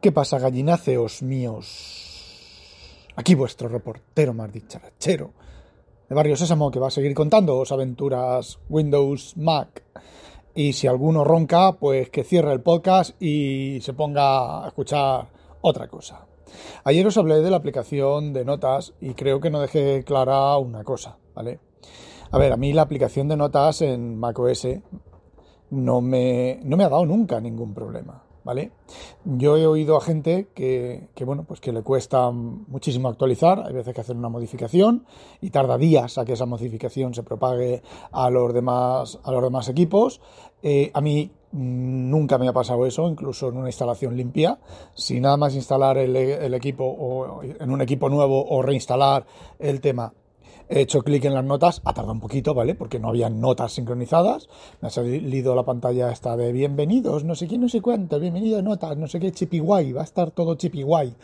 ¿Qué pasa, gallináceos míos? Aquí vuestro reportero más dicharachero de Barrio Sésamo que va a seguir contándoos aventuras Windows, Mac. Y si alguno ronca, pues que cierre el podcast y se ponga a escuchar otra cosa. Ayer os hablé de la aplicación de notas y creo que no dejé clara una cosa, ¿vale? A ver, a mí la aplicación de notas en macOS no me, no me ha dado nunca ningún problema. ¿Vale? Yo he oído a gente que, bueno, pues que le cuesta muchísimo actualizar, hay veces que hacer una modificación y tarda días a que esa modificación se propague a los demás, a los demás equipos. Eh, a mí nunca me ha pasado eso, incluso en una instalación limpia. Si nada más instalar el, el equipo o en un equipo nuevo o reinstalar el tema He hecho clic en las notas, ha tardado un poquito, ¿vale? Porque no había notas sincronizadas. Me ha salido la pantalla esta de bienvenidos, no sé quién, no sé cuánto, bienvenido notas, no sé qué, chipi guay, va a estar todo chipi guay.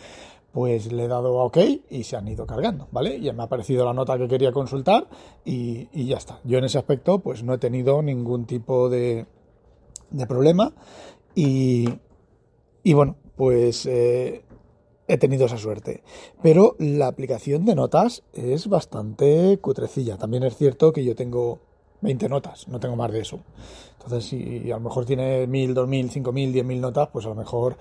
Pues le he dado a OK y se han ido cargando, ¿vale? Ya me ha aparecido la nota que quería consultar y, ya está. Yo en ese aspecto, pues no he tenido ningún tipo de, de problema y, y bueno, pues eh, he tenido esa suerte. Pero la aplicación de notas es bastante cutrecilla. También es cierto que yo tengo 20 notas, no tengo más de eso. Entonces, si a lo mejor tiene 1000, 2000, 5000, 10000 notas, pues a lo mejor,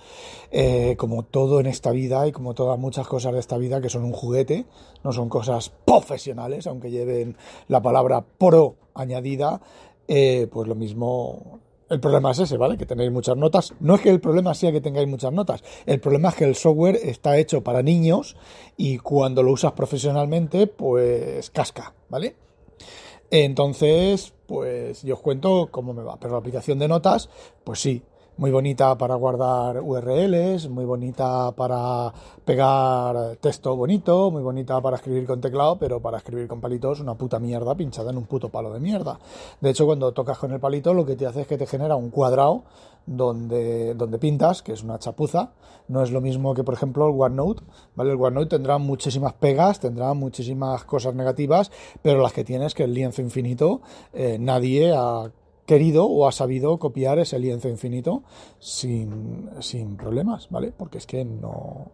eh, como todo en esta vida y como todas muchas cosas de esta vida que son un juguete, no son cosas profesionales, aunque lleven la palabra pro añadida, eh, pues lo mismo el problema es ese, ¿vale? Que tenéis muchas notas. No es que el problema sea que tengáis muchas notas. El problema es que el software está hecho para niños y cuando lo usas profesionalmente, pues casca, ¿vale? Entonces, pues yo os cuento cómo me va. Pero la aplicación de notas, pues sí, muy bonita para guardar URLs, muy bonita para pegar texto bonito, muy bonita para escribir con teclado, pero para escribir con palitos una puta mierda pinchada en un puto palo de mierda. De hecho, cuando tocas con el palito, lo que te hace es que te genera un cuadrado donde, donde pintas, que es una chapuza. No es lo mismo que, por ejemplo, el OneNote. ¿vale? El OneNote tendrá muchísimas pegas, tendrá muchísimas cosas negativas, pero las que tienes, que el lienzo infinito, eh, nadie ha querido o ha sabido copiar ese lienzo infinito sin, sin problemas, ¿vale? Porque es que no,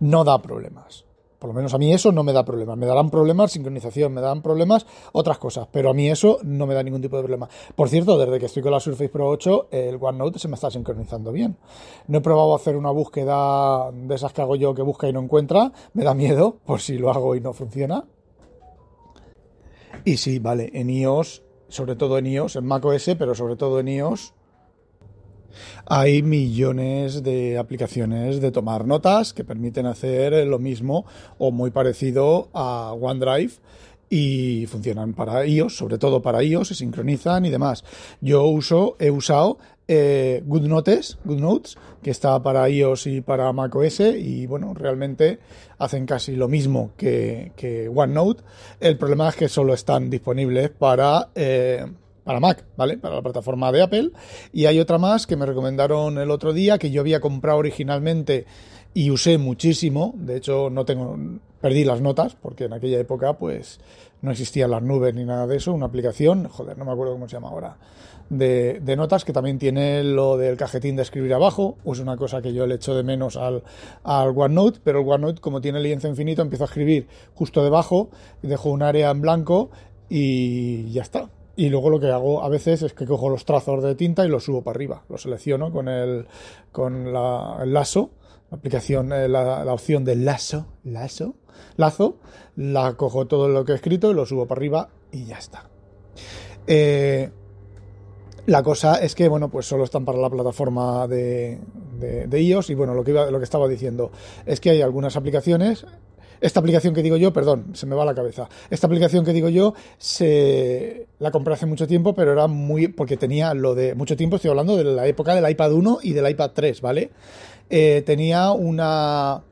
no da problemas. Por lo menos a mí eso no me da problemas. Me darán problemas sincronización, me dan problemas otras cosas, pero a mí eso no me da ningún tipo de problema. Por cierto, desde que estoy con la Surface Pro 8, el OneNote se me está sincronizando bien. No he probado hacer una búsqueda de esas que hago yo que busca y no encuentra. Me da miedo por si lo hago y no funciona. Y sí, vale, en iOS sobre todo en iOS, en macOS, pero sobre todo en iOS, hay millones de aplicaciones de tomar notas que permiten hacer lo mismo o muy parecido a OneDrive y funcionan para iOS, sobre todo para iOS, se sincronizan y demás. Yo uso, he usado eh, GoodNotes, GoodNotes, que está para iOS y para macOS y bueno, realmente hacen casi lo mismo que, que OneNote. El problema es que solo están disponibles para... Eh, para Mac, ¿vale? Para la plataforma de Apple. Y hay otra más que me recomendaron el otro día, que yo había comprado originalmente y usé muchísimo. De hecho, no tengo, perdí las notas, porque en aquella época, pues, no existían las nubes ni nada de eso. Una aplicación, joder, no me acuerdo cómo se llama ahora, de, notas que también tiene lo del cajetín de escribir abajo. Es una cosa que yo le echo de menos al, al OneNote, pero el OneNote, como tiene lienzo infinito, empiezo a escribir justo debajo, dejo un área en blanco y ya está. Y luego lo que hago a veces es que cojo los trazos de tinta y los subo para arriba. Los selecciono con el, con la, el lazo, la aplicación, eh, la, la, opción del lazo, lazo, lazo, la cojo todo lo que he escrito y lo subo para arriba y ya está. Eh, la cosa es que, bueno, pues solo están para la plataforma de, de, de iOS y bueno, lo que, lo que estaba diciendo es que hay algunas aplicaciones esta aplicación que digo yo, perdón, se me va la cabeza. Esta aplicación que digo yo, se la compré hace mucho tiempo, pero era muy. porque tenía lo de. mucho tiempo, estoy hablando de la época del iPad 1 y del iPad 3, ¿vale? Eh, tenía una.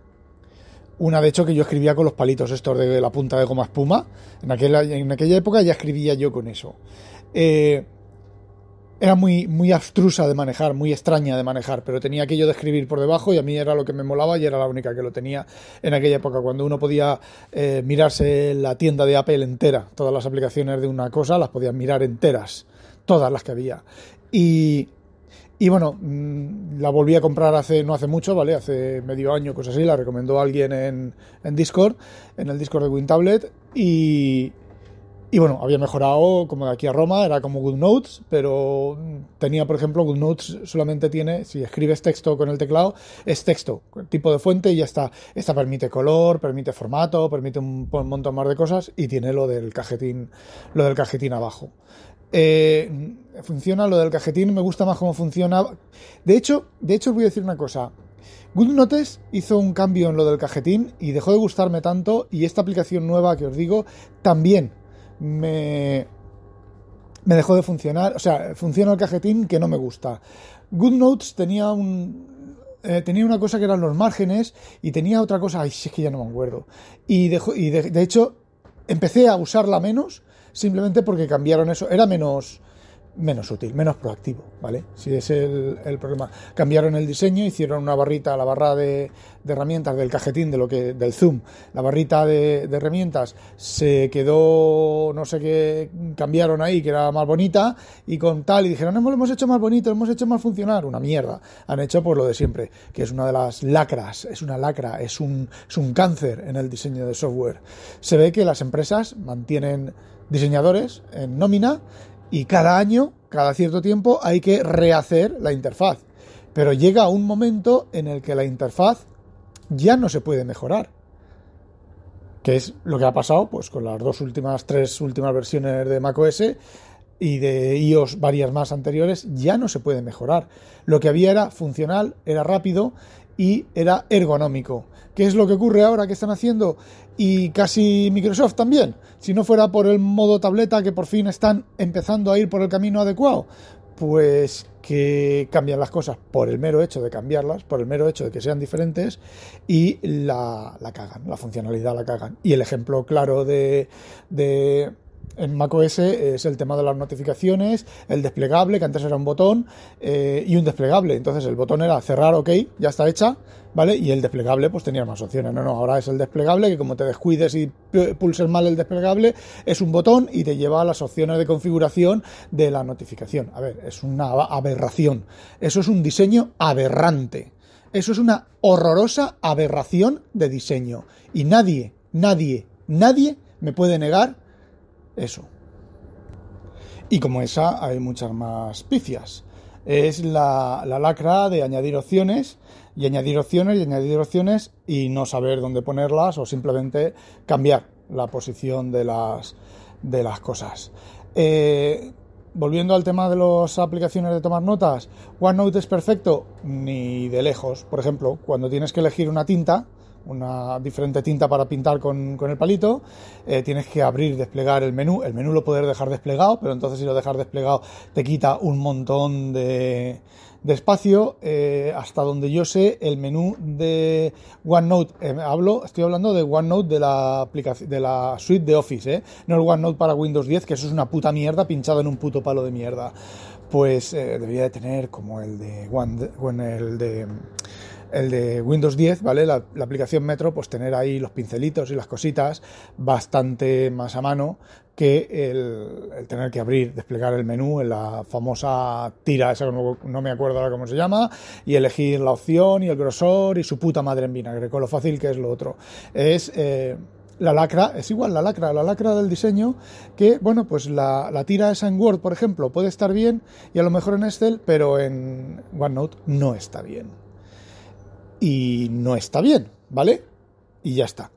Una, de hecho, que yo escribía con los palitos estos de la punta de goma espuma. En aquella, en aquella época ya escribía yo con eso. Eh, era muy, muy abstrusa de manejar, muy extraña de manejar, pero tenía aquello de escribir por debajo y a mí era lo que me molaba y era la única que lo tenía en aquella época, cuando uno podía eh, mirarse la tienda de Apple entera, todas las aplicaciones de una cosa las podías mirar enteras, todas las que había. Y, Y bueno, mm, la volví a comprar hace no hace mucho, ¿vale? Hace medio año, cosas así, la recomendó alguien en, en Discord, en el Discord de WinTablet, y, y bueno, había mejorado como de aquí a Roma, era como GoodNotes, pero tenía, por ejemplo, GoodNotes solamente tiene, si escribes texto con el teclado, es texto, tipo de fuente y ya está. Esta permite color, permite formato, permite un, montón más de cosas y tiene lo del cajetín, lo del cajetín abajo. Eh, funciona lo del cajetín, me gusta más cómo funciona. De hecho, de hecho os voy a decir una cosa. GoodNotes hizo un cambio en lo del cajetín y dejó de gustarme tanto y esta aplicación nueva que os digo también me, me dejó de funcionar. O sea, funciona el cajetín que no me gusta. GoodNotes tenía un, eh, tenía una cosa que eran los márgenes y tenía otra cosa, ay, si es que ya no me acuerdo. Y, y de, de, hecho empecé a usarla menos simplemente porque cambiaron eso. Era menos, menos útil, menos proactivo, ¿vale? Si es el, problema. Cambiaron el diseño, hicieron una barrita, la barra de, herramientas del cajetín, de lo que, del zoom, la barrita de, herramientas se quedó, no sé qué, cambiaron ahí, que era más bonita, y con tal, y dijeron, no, lo hemos hecho más bonito, lo hemos hecho más funcionar, una mierda. Han hecho por lo de siempre, que es una de las lacras, es una lacra, es un, es un cáncer en el diseño de software. Se ve que las empresas mantienen diseñadores en nómina y cada año, cada cierto tiempo, hay que rehacer la interfaz. Pero llega un momento en el que la interfaz ya no se puede mejorar. Que es lo que ha pasado pues, con las dos últimas, tres últimas versiones de macOS y de iOS varias más anteriores, ya no se puede mejorar. Lo que había era funcional, era rápido y era ergonómico. ¿Qué es lo que ocurre ahora que están haciendo? Y casi Microsoft también. Si no fuera por el modo tableta que por fin están empezando a ir por el camino adecuado, pues que cambian las cosas por el mero hecho de cambiarlas, por el mero hecho de que sean diferentes y la, la cagan, la funcionalidad la cagan. Y el ejemplo claro de, de en macOS es el tema de las notificaciones, el desplegable, que antes era un botón, eh, y un desplegable. Entonces el botón era cerrar, ok, ya está hecha, ¿vale? Y el desplegable pues tenía más opciones. No, no, ahora es el desplegable, que como te descuides y pulses mal el desplegable, es un botón y te lleva a las opciones de configuración de la notificación. A ver, es una aberración. Eso es un diseño aberrante. Eso es una horrorosa aberración de diseño. Y nadie, nadie, nadie me puede negar eso. Y como esa hay muchas más pifias. Es la, la, lacra de añadir opciones y añadir opciones y añadir opciones y no saber dónde ponerlas o simplemente cambiar la posición de las, de las cosas. Eh, volviendo al tema de las aplicaciones de tomar notas, OneNote es perfecto, ni de lejos. Por ejemplo, cuando tienes que elegir una tinta, una diferente tinta para pintar con, con el palito, eh, tienes que abrir, desplegar el menú, el menú lo puedes dejar desplegado, pero entonces si lo dejas desplegado te quita un montón de, de espacio, eh, hasta donde yo sé, el menú de OneNote, eh, hablo, estoy hablando de OneNote de la aplicación, de la suite de Office, no el OneNote para Windows 10, que eso es una puta mierda pinchado en un puto palo de mierda. Pues debería de tener como el de One, el de el de Windows 10, ¿vale? La, la, aplicación Metro, pues tener ahí los pincelitos y las cositas bastante más a mano que el, tener que abrir, desplegar el menú en la famosa tira, esa no, no, me acuerdo ahora cómo se llama, y elegir la opción y el grosor y su puta madre en vinagre, con lo fácil que es lo otro. Es... Eh, la lacra, es igual la lacra, la lacra del diseño, que, bueno, pues la, la, tira esa en Word, por ejemplo, puede estar bien y a lo mejor en Excel, pero en OneNote no está bien y no está bien, ¿vale? Y ya está.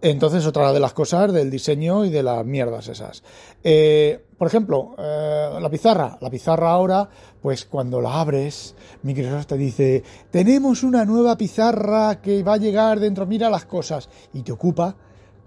Entonces, otra de las cosas del diseño y de las mierdas esas. Eh, por ejemplo, eh, la pizarra. La pizarra ahora, pues cuando la abres, Microsoft te dice, tenemos una nueva pizarra que va a llegar dentro, mira las cosas, y te ocupa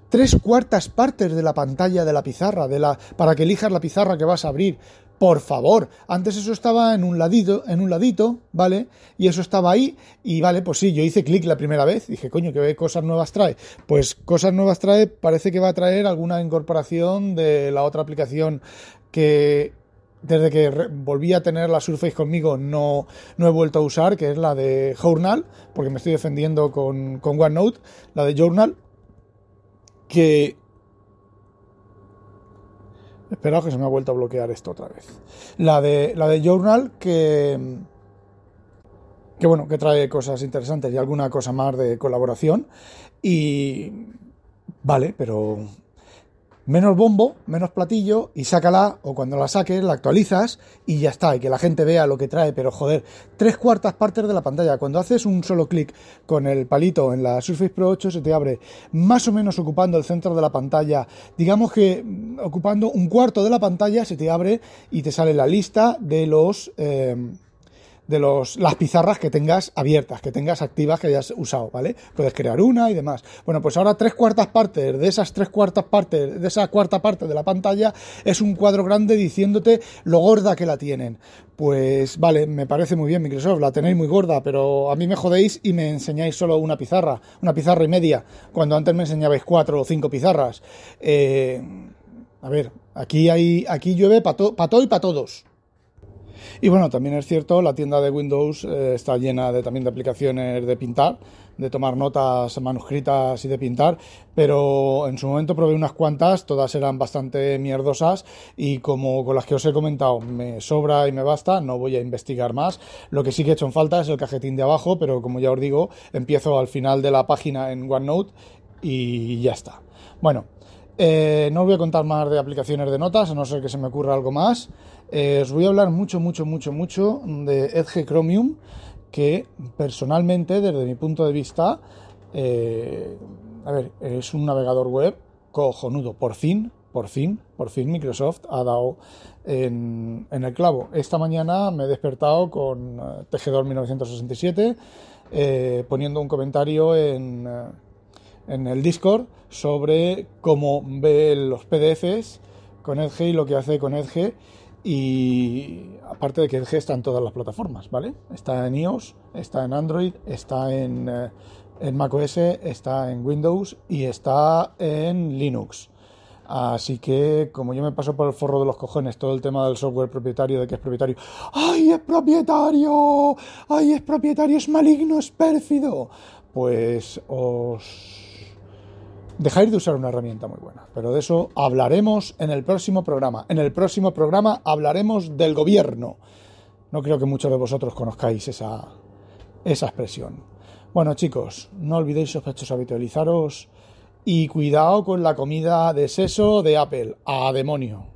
tres cuartas partes de la pantalla de la pizarra, de la, para que elijas la pizarra que vas a abrir. Por favor, antes eso estaba en un ladito, en un ladito, ¿vale? Y eso estaba ahí y vale, pues sí, yo hice clic la primera vez, dije, coño, ¿qué cosas nuevas trae? Pues cosas nuevas trae, parece que va a traer alguna incorporación de la otra aplicación que desde que volví a tener la Surface conmigo no, no he vuelto a usar, que es la de Journal, porque me estoy defendiendo con, con OneNote, la de Journal, que Espera que se me ha vuelto a bloquear esto otra vez. La de, la de Journal que, que bueno, que trae cosas interesantes y alguna cosa más de colaboración. Y vale, pero menos bombo, menos platillo y sácala o cuando la saques la actualizas y ya está, y que la gente vea lo que trae, pero joder, tres cuartas partes de la pantalla. Cuando haces un solo clic con el palito en la Surface Pro 8 se te abre más o menos ocupando el centro de la pantalla, digamos que mm, ocupando un cuarto de la pantalla se te abre y te sale la lista de los... Eh, de los, las pizarras que tengas abiertas, que tengas activas, que hayas usado, ¿vale? Puedes crear una y demás. Bueno, pues ahora tres cuartas partes de esas tres cuartas partes, de esa cuarta parte de la pantalla, es un cuadro grande diciéndote lo gorda que la tienen. Pues vale, me parece muy bien Microsoft, la tenéis muy gorda, pero a mí me jodéis y me enseñáis solo una pizarra, una pizarra y media, cuando antes me enseñabais cuatro o cinco pizarras. Eh, a ver, aquí hay, aquí llueve para todo y para todos. Y bueno, también es cierto, la tienda de Windows eh, está llena de, también de aplicaciones de pintar, de tomar notas manuscritas y de pintar, pero en su momento probé unas cuantas, todas eran bastante mierdosas y como con las que os he comentado me sobra y me basta, no voy a investigar más. Lo que sí que he hecho en falta es el cajetín de abajo, pero como ya os digo, empiezo al final de la página en OneNote y ya está. Bueno, eh, no os voy a contar más de aplicaciones de notas, a no ser que se me ocurra algo más. Eh, os voy a hablar mucho, mucho, mucho, mucho de Edge Chromium, que personalmente, desde mi punto de vista, eh, a ver, es un navegador web cojonudo. Por fin, por fin, por fin Microsoft ha dado en, el clavo. Esta mañana me he despertado con Tejedor 1967, poniendo un comentario en en el Discord sobre cómo ve los PDFs con Edge y lo que hace con Edge. Y aparte de que Edge está en todas las plataformas, ¿vale? Está en iOS, está en Android, está en, eh, en macOS, está en Windows y está en Linux. Así que, como yo me paso por el forro de los cojones todo el tema del software propietario, de que es propietario, ¡ay, es propietario! ¡ay, es propietario! ¡Es maligno, es pérfido! Pues os dejáis de usar una herramienta muy buena. Pero de eso hablaremos en el próximo programa. En el próximo programa hablaremos del gobierno. No creo que muchos de vosotros conozcáis esa, esa expresión. Bueno chicos, no olvidéis sospechosos habitualizaros y cuidado con la comida de seso de Apple. A demonio.